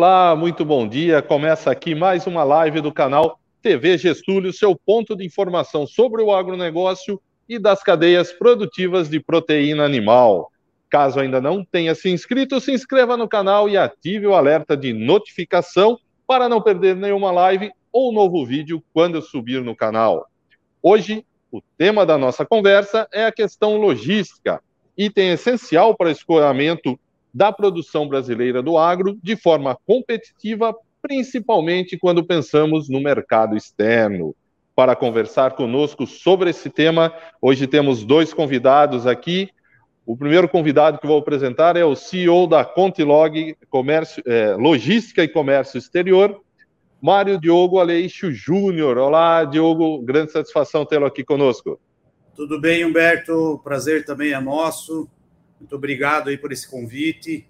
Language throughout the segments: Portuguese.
Olá, muito bom dia. Começa aqui mais uma live do canal TV Gestúlio, seu ponto de informação sobre o agronegócio e das cadeias produtivas de proteína animal. Caso ainda não tenha se inscrito, se inscreva no canal e ative o alerta de notificação para não perder nenhuma live ou novo vídeo quando eu subir no canal. Hoje, o tema da nossa conversa é a questão logística, item essencial para escoamento da produção brasileira do agro de forma competitiva, principalmente quando pensamos no mercado externo. Para conversar conosco sobre esse tema, hoje temos dois convidados aqui. O primeiro convidado que vou apresentar é o CEO da Contilog Comércio, é, Logística e Comércio Exterior, Mário Diogo Aleixo Júnior. Olá, Diogo, grande satisfação tê-lo aqui conosco. Tudo bem, Humberto? Prazer também é nosso. Muito obrigado aí por esse convite.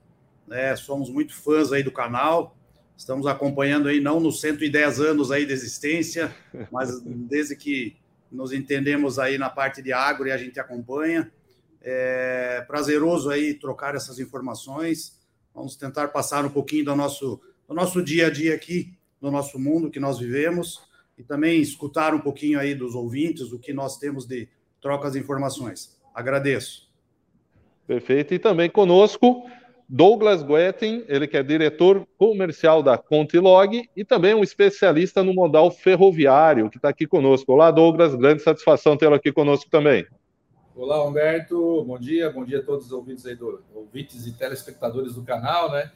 É, somos muito fãs aí do canal. Estamos acompanhando aí não nos 110 anos aí de existência, mas desde que nos entendemos aí na parte de agro e a gente acompanha. É prazeroso aí trocar essas informações. Vamos tentar passar um pouquinho do nosso, do nosso dia a dia aqui, do nosso mundo que nós vivemos, e também escutar um pouquinho aí dos ouvintes, o que nós temos de trocas de informações. Agradeço. Perfeito. E também conosco Douglas Guetin, ele que é diretor comercial da Contilog e também um especialista no modal ferroviário, que está aqui conosco. Olá, Douglas, grande satisfação tê-lo aqui conosco também. Olá, Humberto, bom dia, bom dia a todos os ouvintes aí do, ouvintes e telespectadores do canal, né?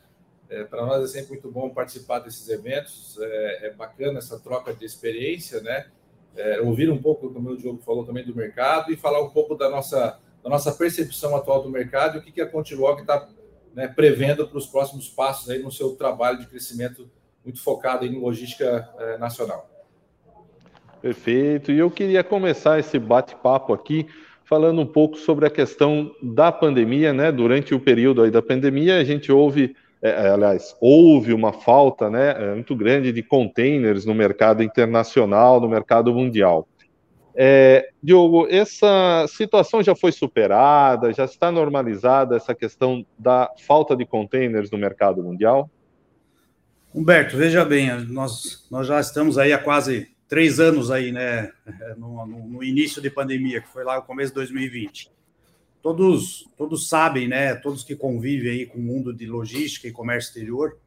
É, Para nós é sempre muito bom participar desses eventos, é, é bacana essa troca de experiência, né? É, ouvir um pouco, como o Diogo falou também, do mercado e falar um pouco da nossa da nossa percepção atual do mercado e o que, que a Contilog está né, prevendo para os próximos passos aí no seu trabalho de crescimento muito focado em logística eh, nacional. Perfeito. E eu queria começar esse bate-papo aqui falando um pouco sobre a questão da pandemia, né? Durante o período aí da pandemia, a gente ouve, é, aliás, houve uma falta, né, muito grande de containers no mercado internacional, no mercado mundial. É, Diogo, essa situação já foi superada, já está normalizada essa questão da falta de containers no mercado mundial? Humberto, veja bem, nós, nós já estamos aí há quase três anos aí, né, no, no, início de pandemia, que foi lá no começo de 2020. Todos, todos sabem, né, todos que convivem aí com o mundo de logística e comércio exterior,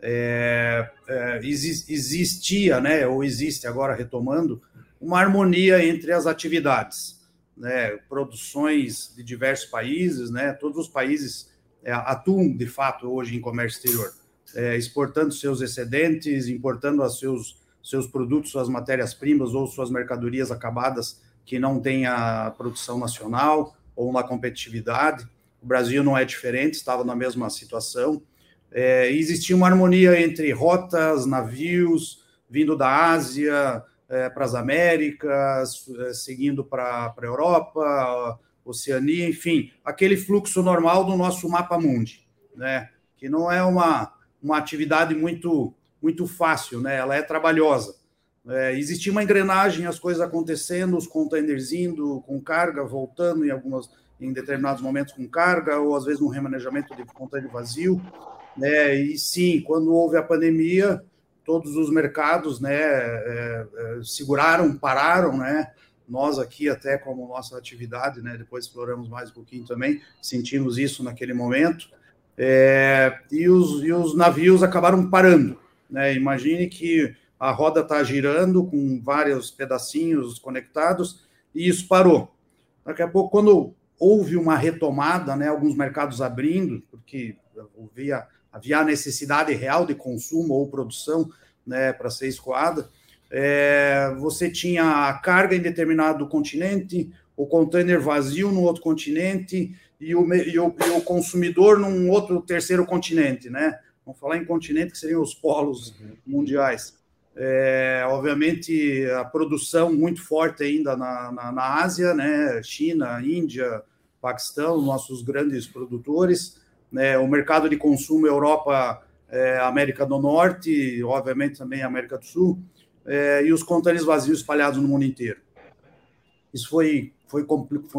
é, é, existia, né, ou existe agora retomando, uma harmonia entre as atividades, né? Produções de diversos países, né? Todos os países é, atuam de fato hoje em comércio exterior, é, exportando seus excedentes, importando os seus seus produtos, suas matérias-primas ou suas mercadorias acabadas que não têm a produção nacional ou uma competitividade. O Brasil não é diferente, estava na mesma situação. É, existia uma harmonia entre rotas, navios vindo da Ásia, é, para as Américas, é, seguindo para a Europa, Oceania, enfim, aquele fluxo normal do nosso mapa mundi, né? Que não é uma, uma atividade muito muito fácil, né? Ela é trabalhosa. É, existia uma engrenagem, as coisas acontecendo, os containers indo com carga, voltando em algumas em determinados momentos com carga, ou às vezes um remanejamento de container vazio. Né? E sim, quando houve a pandemia, todos os mercados né, é, é, seguraram, pararam, né? Nós aqui, até como nossa atividade, né, depois exploramos mais um pouquinho também, sentimos isso naquele momento, é, e, os, e os navios acabaram parando. Né? Imagine que a roda está girando com vários pedacinhos conectados, e isso parou. Daqui a pouco, quando houve uma retomada, né, alguns mercados abrindo, porque havia havia a necessidade real de consumo ou produção né, para ser escoada, é, você tinha a carga em determinado continente, o container vazio no outro continente e o, e o, e o consumidor num outro terceiro continente, né? Vamos falar em continente que seriam os polos uhum. mundiais. É, obviamente, a produção muito forte ainda na, na, na Ásia, né? China, Índia, Paquistão, nossos grandes produtores né, o mercado de consumo Europa, é, América do Norte, obviamente também América do Sul, é, e os containers vazios espalhados no mundo inteiro. Isso foi, foi,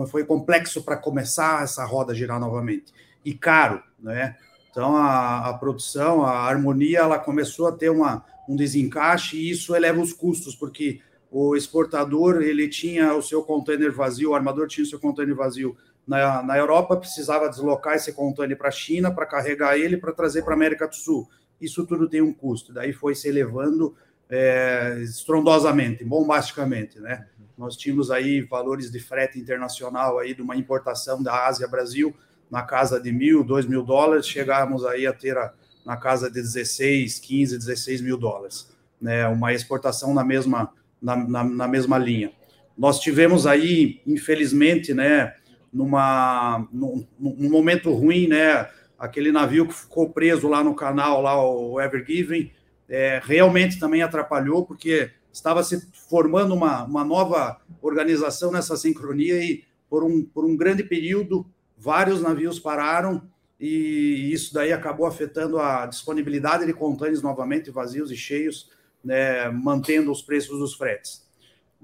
foi complexo para começar essa roda a girar novamente. E caro, né? Então, a, a produção, a harmonia, ela começou a ter uma, um desencaixe e isso eleva os custos, porque o exportador ele tinha o seu container vazio, o armador tinha o seu container vazio na, na Europa, precisava deslocar esse container para a China para carregar ele para trazer para a América do Sul. Isso tudo tem um custo. Daí foi se elevando é, estrondosamente, bombasticamente, né? Nós tínhamos aí valores de frete internacional aí de uma importação da Ásia Brasil na casa de mil, dois mil dólares, chegamos aí a ter a, na casa de 16, 15, 16 mil dólares, né? Uma exportação na mesma na, na, na mesma linha. Nós tivemos aí, infelizmente, né, numa, num, num, momento ruim, né, aquele navio que ficou preso lá no canal, lá o Ever Given, é, realmente também atrapalhou, porque estava se formando uma, uma nova organização nessa sincronia e por um, por um grande período vários navios pararam e isso daí acabou afetando a disponibilidade de contêineres novamente vazios e cheios né, mantendo os preços dos fretes.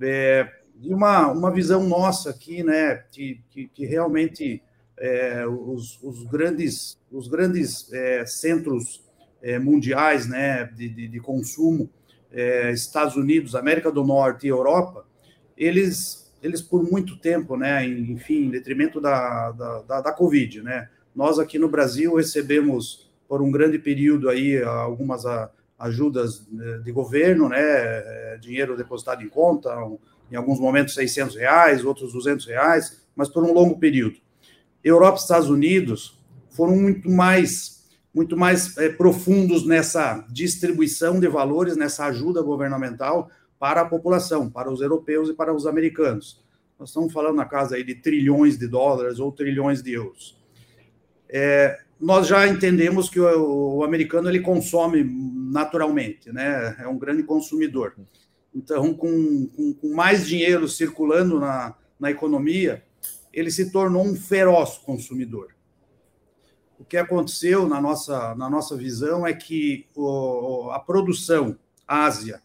É, e uma, uma visão nossa aqui, né, que, que, que realmente é, os, os, grandes, os grandes é, centros é, mundiais né, de, de, de consumo, é, Estados Unidos, América do Norte e Europa, eles, eles por muito tempo, né, enfim, em detrimento da, da, da, da Covid, né, nós aqui no Brasil recebemos por um grande período aí algumas ajudas né, de governo, né, é, dinheiro depositado em conta, em alguns momentos 600 reais, outros 200 reais, mas por um longo período. Europa e Estados Unidos foram muito mais, muito mais é, profundos nessa distribuição de valores, nessa ajuda governamental para a população, para os europeus e para os americanos. Nós estamos falando na casa aí de trilhões de dólares ou trilhões de euros. É, nós já entendemos que o, o, americano ele consome naturalmente, né? É um grande consumidor. Então, com, com, com, mais dinheiro circulando na, na economia, ele se tornou um feroz consumidor. O que aconteceu na nossa, na nossa visão é que o, a produção Ásia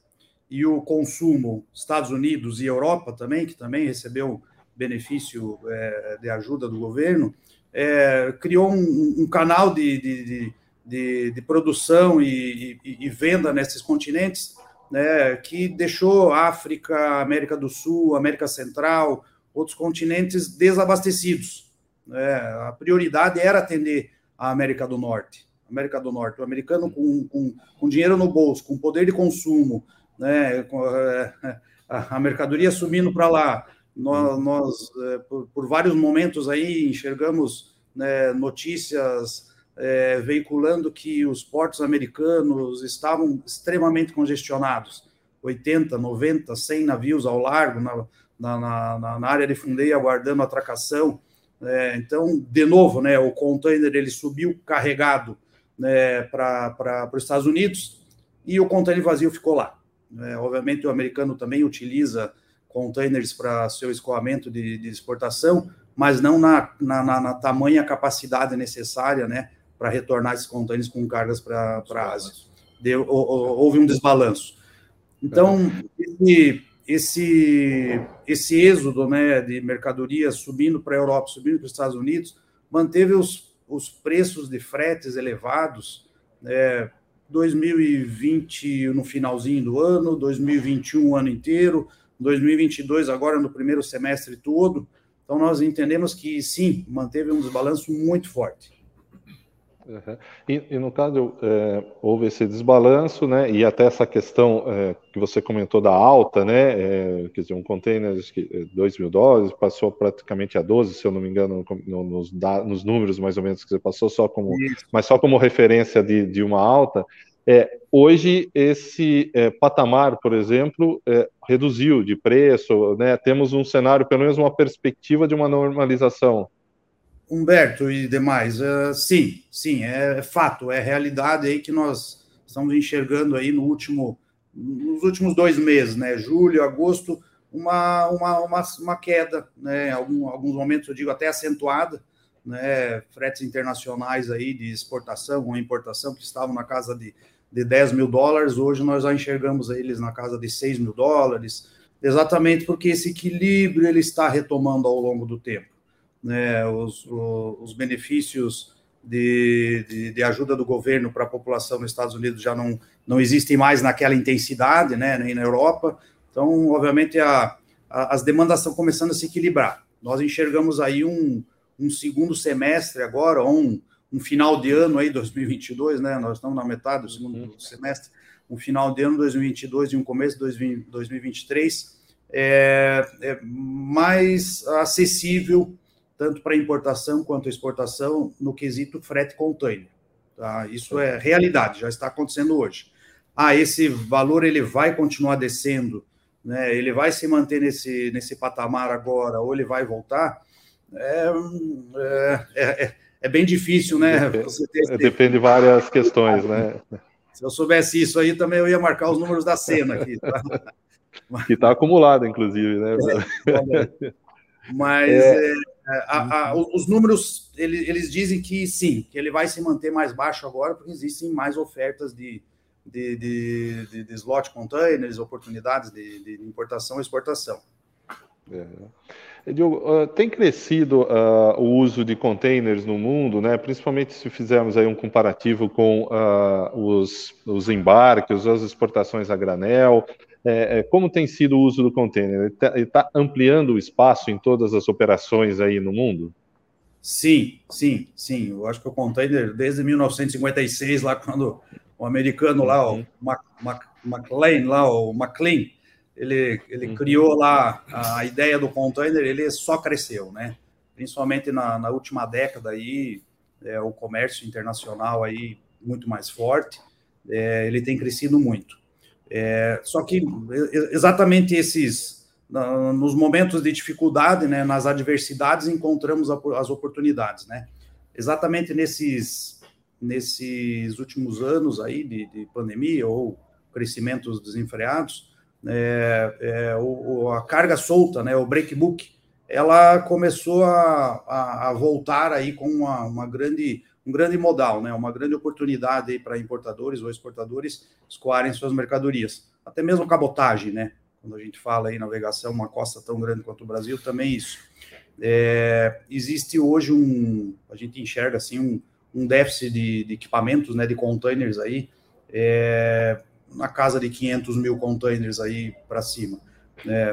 e o consumo Estados Unidos e Europa também, que também recebeu benefício é, de ajuda do governo, é, criou um, um canal de, de, de, de produção e, e, e, venda nesses continentes né, que deixou África, América do Sul, América Central, outros continentes desabastecidos. Né? A prioridade era atender a América do Norte. América do Norte, o americano com, com, com dinheiro no bolso, com poder de consumo, né, é, a mercadoria subindo para lá, nós, nós é, por, por, vários momentos aí enxergamos né, notícias é, veiculando que os portos americanos estavam extremamente congestionados, 80, 90, 100 navios ao largo na, na, na, na área de fundeio aguardando atracação. É, então, de novo, né, o container ele subiu carregado né, para os Estados Unidos e o container vazio ficou lá. É, obviamente, o americano também utiliza containers para seu escoamento de, de, exportação, mas não na, na, na, na tamanha capacidade necessária, né, para retornar esses containers com cargas para a Ásia. Deu, houve um desbalanço. Então, esse, esse, esse êxodo né, de mercadorias subindo para a Europa, subindo para os Estados Unidos, manteve os, os preços de fretes elevados. É, 2020 no finalzinho do ano, 2021 o ano inteiro, 2022 agora no primeiro semestre todo. Então nós entendemos que sim, manteve um desbalanço muito forte. Uhum. E, e, no caso é, houve esse desbalanço, né? E até essa questão é, que você comentou da alta, né? É, quer dizer, um container de 2 é, mil dólares passou praticamente a 12, se eu não me engano, no, nos, nos, números mais ou menos que você passou, só como, mas só como referência de, de uma alta. É, hoje, esse é, patamar, por exemplo, é, reduziu de preço, né? temos um cenário, pelo menos uma perspectiva de uma normalização. Humberto e demais, uh, sim, sim, é, fato, é realidade aí que nós estamos enxergando aí no último, nos últimos dois meses, né? Julho, agosto, uma, uma, uma, uma queda, né? Algum, alguns momentos eu digo até acentuada, né? Fretes internacionais aí de exportação ou importação que estavam na casa de de 10 mil dólares, hoje nós já enxergamos eles na casa de 6 mil dólares, exatamente porque esse equilíbrio ele está retomando ao longo do tempo. Né? Os, os benefícios de, de, de ajuda do governo para a população nos Estados Unidos já não, não existem mais naquela intensidade, né, nem na Europa. Então, obviamente, a, a, as demandas estão começando a se equilibrar. Nós enxergamos aí um, um segundo semestre agora, ou um, um final de ano aí, 2022, né? Nós estamos na metade do segundo uhum. semestre, um final de ano 2022 e um começo de 2023 é, é mais acessível tanto para importação quanto exportação no quesito frete container. Tá? Isso é realidade, já está acontecendo hoje. Ah, esse valor ele vai continuar descendo, né? Ele vai se manter nesse nesse patamar agora ou ele vai voltar? É, é, é, é bem difícil, né? Depende, depende de várias questões, né? Se eu soubesse isso aí, também eu ia marcar os números da cena aqui. Tá? Que está acumulado, inclusive, né? É, mas é. É. a, a, os números, eles, eles, dizem que sim, que ele vai se manter mais baixo agora, porque existem mais ofertas de, de, de, de, de slot containers, oportunidades de, de importação e exportação. É. Diogo, uh, tem crescido uh, o uso de containers no mundo, né? principalmente se fizermos aí um comparativo com uh, os, os embarques, as exportações a granel. É, é, como tem sido o uso do container? Ele está tá ampliando o espaço em todas as operações aí no mundo? Sim, sim, sim. Eu acho que o container, desde 1956, lá quando o americano lá, o uhum. McLean, lá, o McLean, ele, ele uhum. criou lá a ideia do container, ele só cresceu, né? Principalmente na, na última década aí, é, o comércio internacional aí muito mais forte, é, ele tem crescido muito. É, só que exatamente esses, nos momentos de dificuldade, né, nas adversidades, encontramos as oportunidades, né? Exatamente nesses, nesses últimos anos aí de, de pandemia ou crescimentos desenfreados, é, é, o, a carga solta, né, o break book, ela começou a, a, a voltar aí com uma, uma, grande, um grande modal, né, uma grande oportunidade para importadores ou exportadores escoarem suas mercadorias. Até mesmo cabotagem, né? Quando a gente fala em navegação, uma costa tão grande quanto o Brasil, também isso. É, existe hoje um, a gente enxerga assim, um, um déficit de, de equipamentos, né, de containers aí, é, na casa de 500 mil containers aí para cima. Né?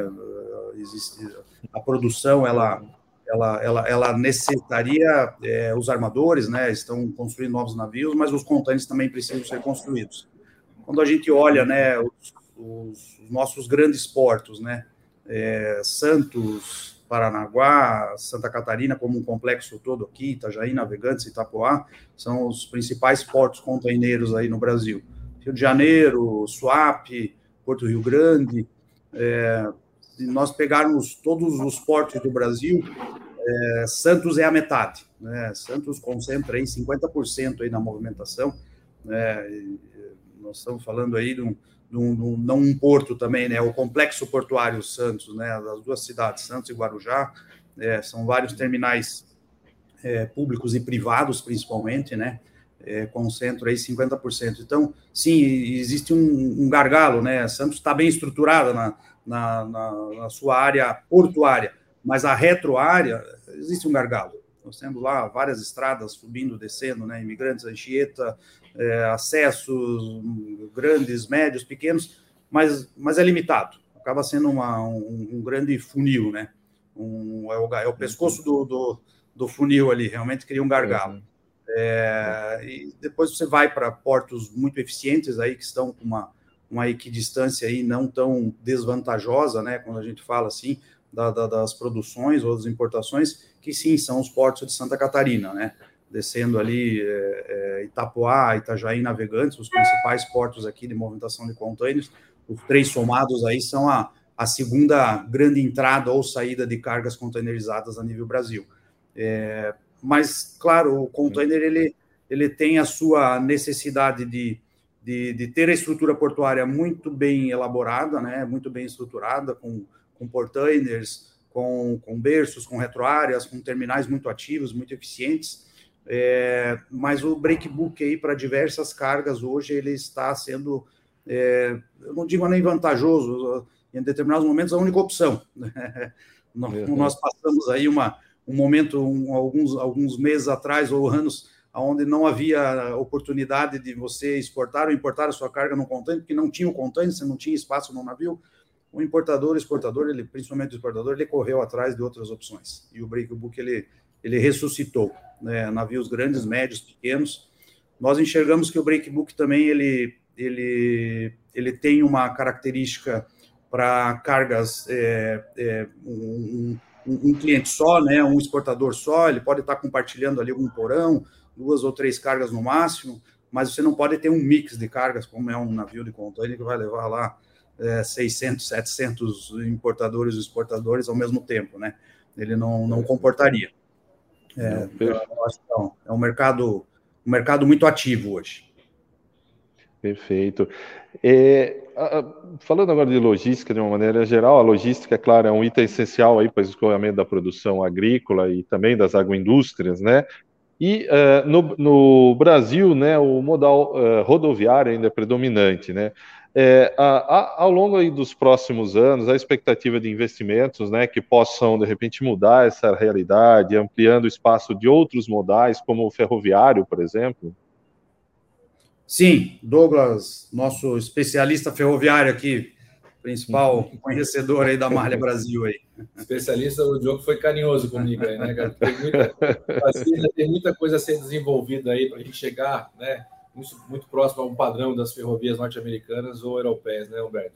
Existe, a produção, ela, ela, ela, ela necessitaria, é, os armadores né, estão construindo novos navios, mas os containers também precisam ser construídos. Quando a gente olha né, os, os nossos grandes portos, né, é, Santos, Paranaguá, Santa Catarina, como um complexo todo aqui, Itajaí, Navegantes, Itapoá, são os principais portos containeiros aí no Brasil. Rio de Janeiro, Suape, Porto Rio Grande. É, se nós pegarmos todos os portos do Brasil, é, Santos é a metade. Né? Santos concentra aí 50% aí na movimentação. Né? Nós estamos falando aí de um, de um, de um, não um porto também, né? O complexo portuário Santos, né? Das duas cidades, Santos e Guarujá, é, são vários terminais é, públicos e privados, principalmente, né? É, concentram aí 50%. Então, sim, existe um, um gargalo, né? Santos está bem estruturada na, na, na, na, sua área portuária, mas a retroárea existe um gargalo. Nós temos lá várias estradas subindo, descendo, né? Imigrantes, Anchieta, é, acessos grandes, médios, pequenos, mas, mas é limitado. Acaba sendo uma, um, um grande funil, né? Um, é, o, é o pescoço do, do, do funil ali, realmente cria um gargalo. É, e depois você vai para portos muito eficientes aí que estão com uma, uma equidistância aí não tão desvantajosa, né? Quando a gente fala assim da, da, das produções ou das importações, que sim são os portos de Santa Catarina, né? Descendo ali é, é, Itapoá, Itajaí, Navegantes, os principais portos aqui de movimentação de contêineres, os três somados aí são a, a segunda grande entrada ou saída de cargas containerizadas a nível Brasil. É, mas, claro, o container ele, ele tem a sua necessidade de, de, de, ter a estrutura portuária muito bem elaborada, né, muito bem estruturada, com, com portainers, com, com berços, com retroáreas, com terminais muito ativos, muito eficientes. É, mas o breakbook aí para diversas cargas hoje ele está sendo, é, eu não digo nem vantajoso, em determinados momentos a única opção. Né? Nós passamos aí uma, um momento, um, alguns, alguns meses atrás ou anos onde não havia oportunidade de você exportar ou importar a sua carga no container, porque não tinha o container, você não tinha espaço no navio, o importador, exportador, ele, principalmente o exportador, ele correu atrás de outras opções. E o breakbook, ele, ele ressuscitou, né, navios grandes, médios, pequenos. Nós enxergamos que o breakbook também, ele, ele, ele tem uma característica para cargas, é, é, um, um, um, cliente só, né, um exportador só, ele pode estar compartilhando ali um porão, duas ou três cargas no máximo, mas você não pode ter um mix de cargas, como é um navio de container que vai levar lá é, 600, 700 importadores e exportadores ao mesmo tempo, né? Ele não, não comportaria. É, não, é um mercado, um mercado muito ativo hoje. Perfeito. É, falando agora de logística de uma maneira geral, a logística, é claro, é um item essencial aí para o escoamento da produção agrícola e também das agroindústrias, né? E uh, no, no, Brasil, né, o modal uh, rodoviário ainda é predominante, né? É, a, a, ao longo dos próximos anos, a expectativa de investimentos, né, que possam de repente mudar essa realidade, ampliando o espaço de outros modais, como o ferroviário, por exemplo. Sim, Douglas, nosso especialista ferroviário aqui, principal conhecedor aí da Malha Brasil aí. Especialista, o Diogo foi carinhoso comigo aí, né, cara? Tem muita, tem muita coisa a ser desenvolvida aí para a gente chegar, né? muito, muito próximo a um padrão das ferrovias norte-americanas ou europeias, né, Humberto?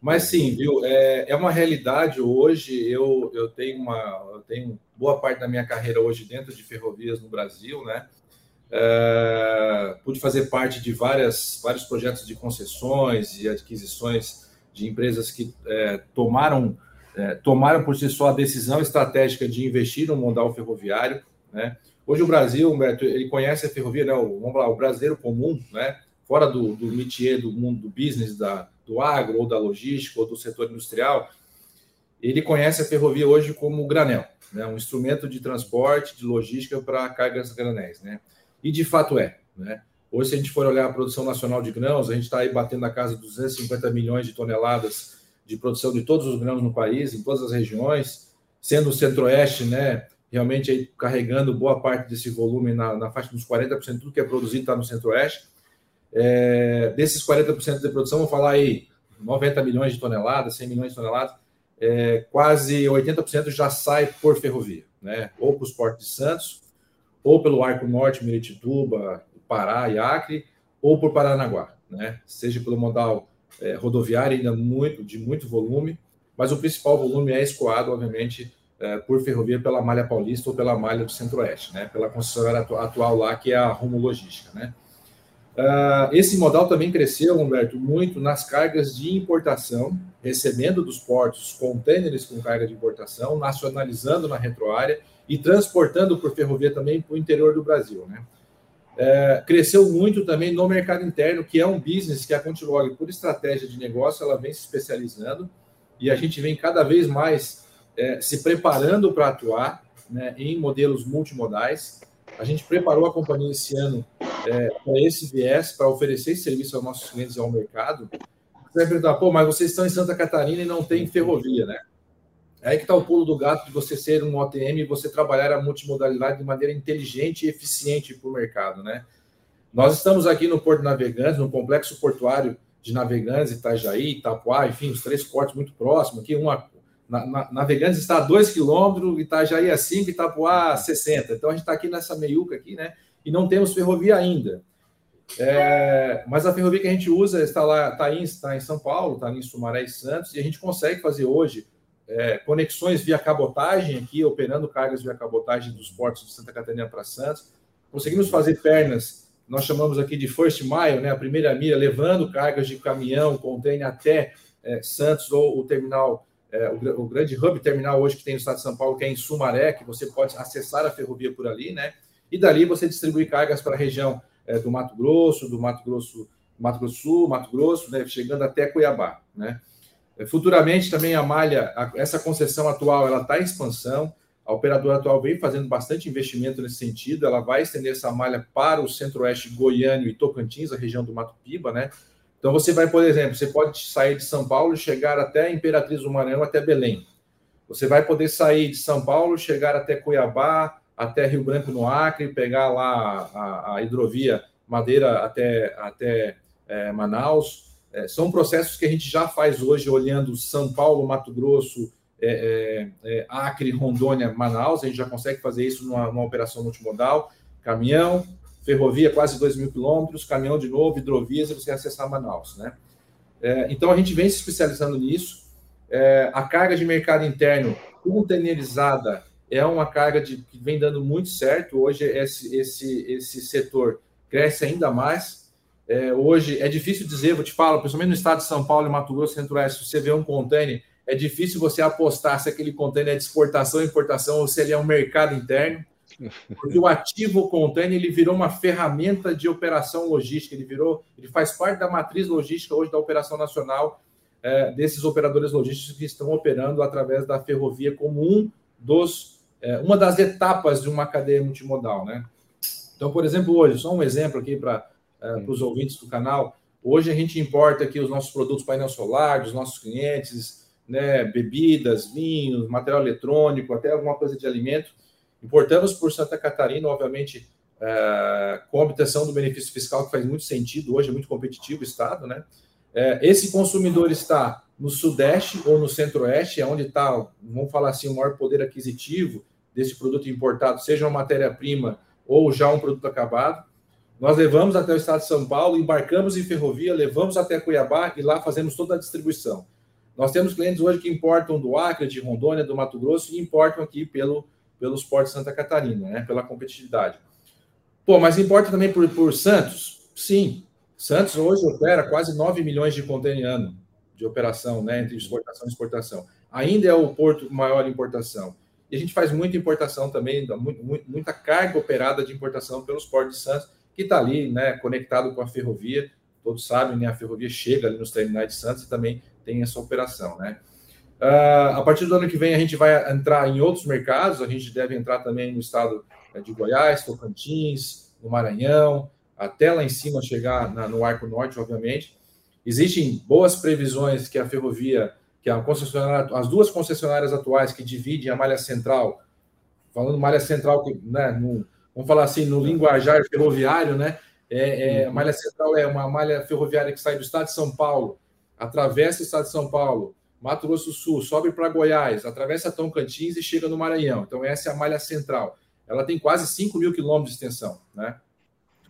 Mas sim, viu? É, é uma realidade hoje. Eu, eu tenho uma eu tenho boa parte da minha carreira hoje dentro de ferrovias no Brasil, né? É, pude fazer parte de várias, vários projetos de concessões e adquisições de empresas que é, tomaram, é, tomaram por si só a decisão estratégica de investir no modal ferroviário. Né? Hoje o Brasil, Humberto, ele conhece a ferrovia, né? O, vamos lá, o brasileiro comum, né? Fora do, do métier do mundo do business, da, do agro, ou da logística, ou do setor industrial, ele conhece a ferrovia hoje como granel, né? um instrumento de transporte, de logística para cargas granéis. Né? E de fato é. Né? Hoje, se a gente for olhar a produção nacional de grãos, a gente está aí batendo na casa de 250 milhões de toneladas de produção de todos os grãos no país, em todas as regiões, sendo o centro-oeste né, realmente aí carregando boa parte desse volume na, na faixa dos 40%, tudo que é produzido está no Centro-Oeste. É, desses 40% de produção, vou falar aí 90 milhões de toneladas, 100 milhões de toneladas, é, quase 80% já sai por ferrovia, né? ou para os portos de Santos, ou pelo Arco Norte, Miritituba, Pará e Acre, ou por Paranaguá, né? seja pelo modal é, rodoviário, ainda muito, de muito volume, mas o principal volume é escoado, obviamente, é, por ferrovia pela malha paulista ou pela malha do centro-oeste, né? pela concessionária atual lá, que é a Rumo Logística. Né? Uh, esse modal também cresceu, Humberto, muito nas cargas de importação, recebendo dos portos contêineres com carga de importação, nacionalizando na retroárea e transportando por ferrovia também para o interior do Brasil. Né? É, cresceu muito também no mercado interno, que é um business que a Contilog, por estratégia de negócio, ela vem se especializando e a gente vem cada vez mais é, se preparando para atuar né, em modelos multimodais. A gente preparou a companhia esse ano é, para esse viés, para oferecer esse serviço aos nossos clientes e ao mercado. Você vai perguntar, pô, mas vocês estão em Santa Catarina e não tem ferrovia, né? É aí que está o pulo do gato de você ser um OTM e você trabalhar a multimodalidade de maneira inteligente e eficiente para o mercado, né? Nós estamos aqui no Porto Navegantes, no complexo portuário de Navegantes, Itajaí, Itapuá, enfim, os três portos muito próximos, aqui uma na, na, Navegantes está a 2 quilômetros, Itajaí a 5, Itapuá a 60. Então a gente está aqui nessa meiuca aqui, né? E não temos ferrovia ainda. É, mas a ferrovia que a gente usa está lá, está em, está em São Paulo, está em Sumaré e Santos, e a gente consegue fazer hoje é, conexões via cabotagem aqui, operando cargas via cabotagem dos portos de Santa Catarina para Santos. Conseguimos fazer pernas, nós chamamos aqui de first mile, né, a primeira milha, levando cargas de caminhão, container até é, Santos ou o terminal é, o, o, grande hub terminal hoje que tem no estado de São Paulo, que é em Sumaré, que você pode acessar a ferrovia por ali, né? E dali você distribui cargas para a região é, do Mato Grosso, do Mato Grosso, Mato Grosso Sul, Mato Grosso, né? chegando até Cuiabá, né? É, futuramente também a malha, a, essa concessão atual, ela está em expansão. A operadora atual vem fazendo bastante investimento nesse sentido. Ela vai estender essa malha para o centro-oeste goiano e Tocantins, a região do Mato Piba, né? Então você vai, por exemplo, você pode sair de São Paulo e chegar até Imperatriz do Maranhão, até Belém. Você vai poder sair de São Paulo, chegar até Cuiabá, até Rio Branco no Acre, pegar lá a, a hidrovia Madeira até, até é, Manaus. É, são processos que a gente já faz hoje, olhando São Paulo, Mato Grosso, é, é, é Acre, Rondônia, Manaus. A gente já consegue fazer isso numa, numa operação multimodal. Caminhão, ferrovia, quase 2 mil quilômetros, caminhão de novo, hidrovias, você acessar Manaus. Né? É, então, a gente vem se especializando nisso. a carga de mercado interno containerizada é uma carga de, que vem dando muito certo. Hoje, esse, esse, esse setor cresce ainda mais. É, hoje é difícil dizer, vou te falar, principalmente no estado de São Paulo e Mato Grosso Centro-Oeste, você vê um container, é difícil você apostar se aquele container é de exportação importação ou se ele é um mercado interno, porque o ativo container ele virou uma ferramenta de operação logística, ele virou, ele faz parte da matriz logística hoje da operação nacional é, desses operadores logísticos que estão operando através da ferrovia como um dos, é, uma das etapas de uma cadeia multimodal, né? Então, por exemplo, hoje, só um exemplo aqui para uh, os ouvintes do canal. Hoje a gente importa aqui os nossos produtos painel solar dos nossos clientes, né, bebidas, vinhos, material eletrônico, até alguma coisa de alimento. Importamos por Santa Catarina, obviamente, uh, com obtenção do benefício fiscal, que faz muito sentido, hoje é muito competitivo o Estado, né? Uh, esse consumidor está no Sudeste ou no Centro-Oeste, é onde está, vamos falar assim, o maior poder aquisitivo desse produto importado, seja uma matéria-prima ou já um produto acabado. Nós levamos até o estado de São Paulo, embarcamos em ferrovia, levamos até Cuiabá e lá fazemos toda a distribuição. Nós temos clientes hoje que importam do Acre, de Rondônia, do Mato Grosso e importam aqui pelo, pelos portos de Santa Catarina, né, pela competitividade. Pô, mas importa também por, por Santos? Sim. Santos hoje opera quase 9 milhões de contêiner ano de operação, né, entre exportação e exportação. Ainda é o porto maior importação. E a gente faz muita importação também, muita carga operada de importação pelos portos de Santos, que está ali, né, conectado com a ferrovia. Todos sabem, né, a ferrovia chega ali nos terminais de Santos e também tem essa operação, né? Uh, a partir do ano que vem a gente vai entrar em outros mercados, a gente deve entrar também no estado né, de Goiás, Tocantins, no Maranhão, até lá em cima chegar na, no Arco Norte, obviamente. Existem boas previsões que a ferrovia que é a concessionária, as duas concessionárias atuais que dividem a malha central, falando malha central, né, no, vamos falar assim, no linguajar ferroviário, né? É, é, a uhum. malha central é uma malha ferroviária que sai do estado de São Paulo, atravessa o estado de São Paulo, Mato Grosso do Sul, sobe para Goiás, atravessa Tocantins e chega no Maranhão. Então, essa é a malha central. Ela tem quase 5 mil quilômetros de extensão, né?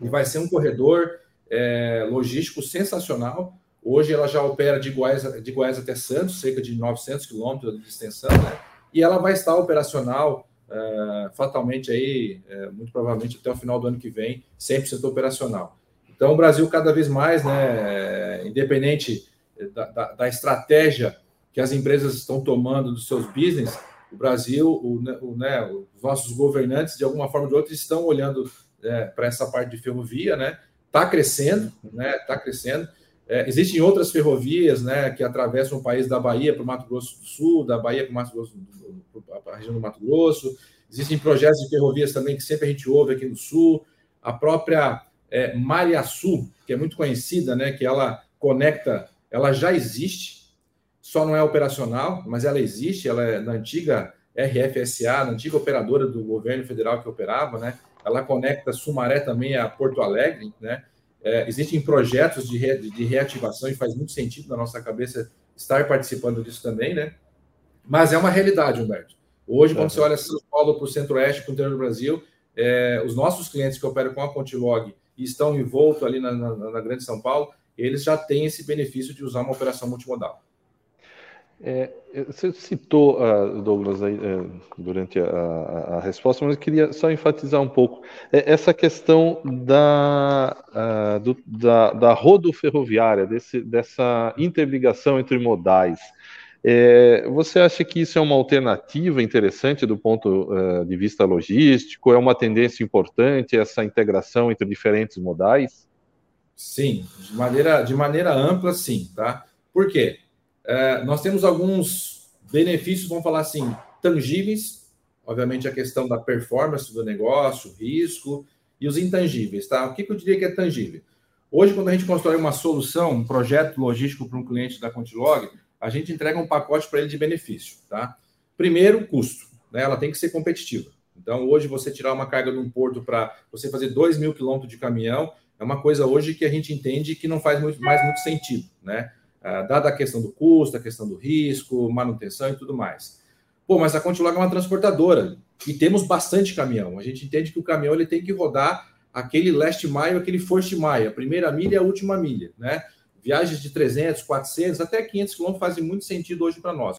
E vai ser um corredor é, logístico sensacional Hoje ela já opera de Goiás, de Goiás até Santos, cerca de 900 quilômetros de extensão, né? E ela vai estar operacional uh, fatalmente aí, uh, muito provavelmente até o final do ano que vem, 100% operacional. Então o Brasil cada vez mais, né, independente da, da, da, estratégia que as empresas estão tomando dos seus business, o Brasil, o, o, né, os nossos governantes, de alguma forma ou de outra, estão olhando é, para essa parte de ferrovia, né? Está crescendo, né? Está crescendo. É, existem outras ferrovias né, que atravessam o país da Bahia para o Mato Grosso do Sul, da Bahia para o Mato Grosso, para a região do Mato Grosso. Existem projetos de ferrovias também que sempre a gente ouve aqui no Sul. A própria é, Malha Sul, que é muito conhecida, né, que ela conecta, ela já existe, só não é operacional, mas ela existe, ela é na antiga RFSA, na antiga operadora do governo federal que operava, né? Ela conecta Sumaré também a Porto Alegre, né? É, existem projetos de, re, de reativação e faz muito sentido na nossa cabeça estar participando disso também, né? Mas é uma realidade, Humberto. Hoje, quando você olha São Paulo para o centro-oeste, para o interior do Brasil, é, os nossos clientes que operam com a Contilog e estão envoltos ali na, na, na Grande São Paulo, eles já têm esse benefício de usar uma operação multimodal. É, você citou, uh, Douglas, aí, uh, durante a, a, a, resposta, mas eu queria só enfatizar um pouco é, essa questão da, uh, do, da, da rodoferroviária, desse, dessa interligação entre modais. É, você acha que isso é uma alternativa interessante do ponto de vista logístico? É uma tendência importante essa integração entre diferentes modais? Sim, de maneira, de maneira ampla, sim, tá? Por quê? É, nós temos alguns benefícios, vamos falar assim, tangíveis, obviamente a questão da performance do negócio, risco, e os intangíveis, tá? O que, que eu diria que é tangível? Hoje, quando a gente constrói uma solução, um projeto logístico para um cliente da Contilog, a gente entrega um pacote para ele de benefício, tá? Primeiro, custo, né? Ela tem que ser competitiva. Então, hoje, você tirar uma carga de um porto para você fazer 2 mil quilômetros de caminhão é uma coisa hoje que a gente entende que não faz muito, mais muito sentido, né? Ah, dada a questão do custo, a questão do risco, manutenção e tudo mais. Pô, mas a Contilog é uma transportadora e temos bastante caminhão. A gente entende que o caminhão ele tem que rodar aquele last mile, aquele first mile, a primeira milha e a última milha, né? Viagens de 300, 400, até 500 quilômetros fazem muito sentido hoje para nós.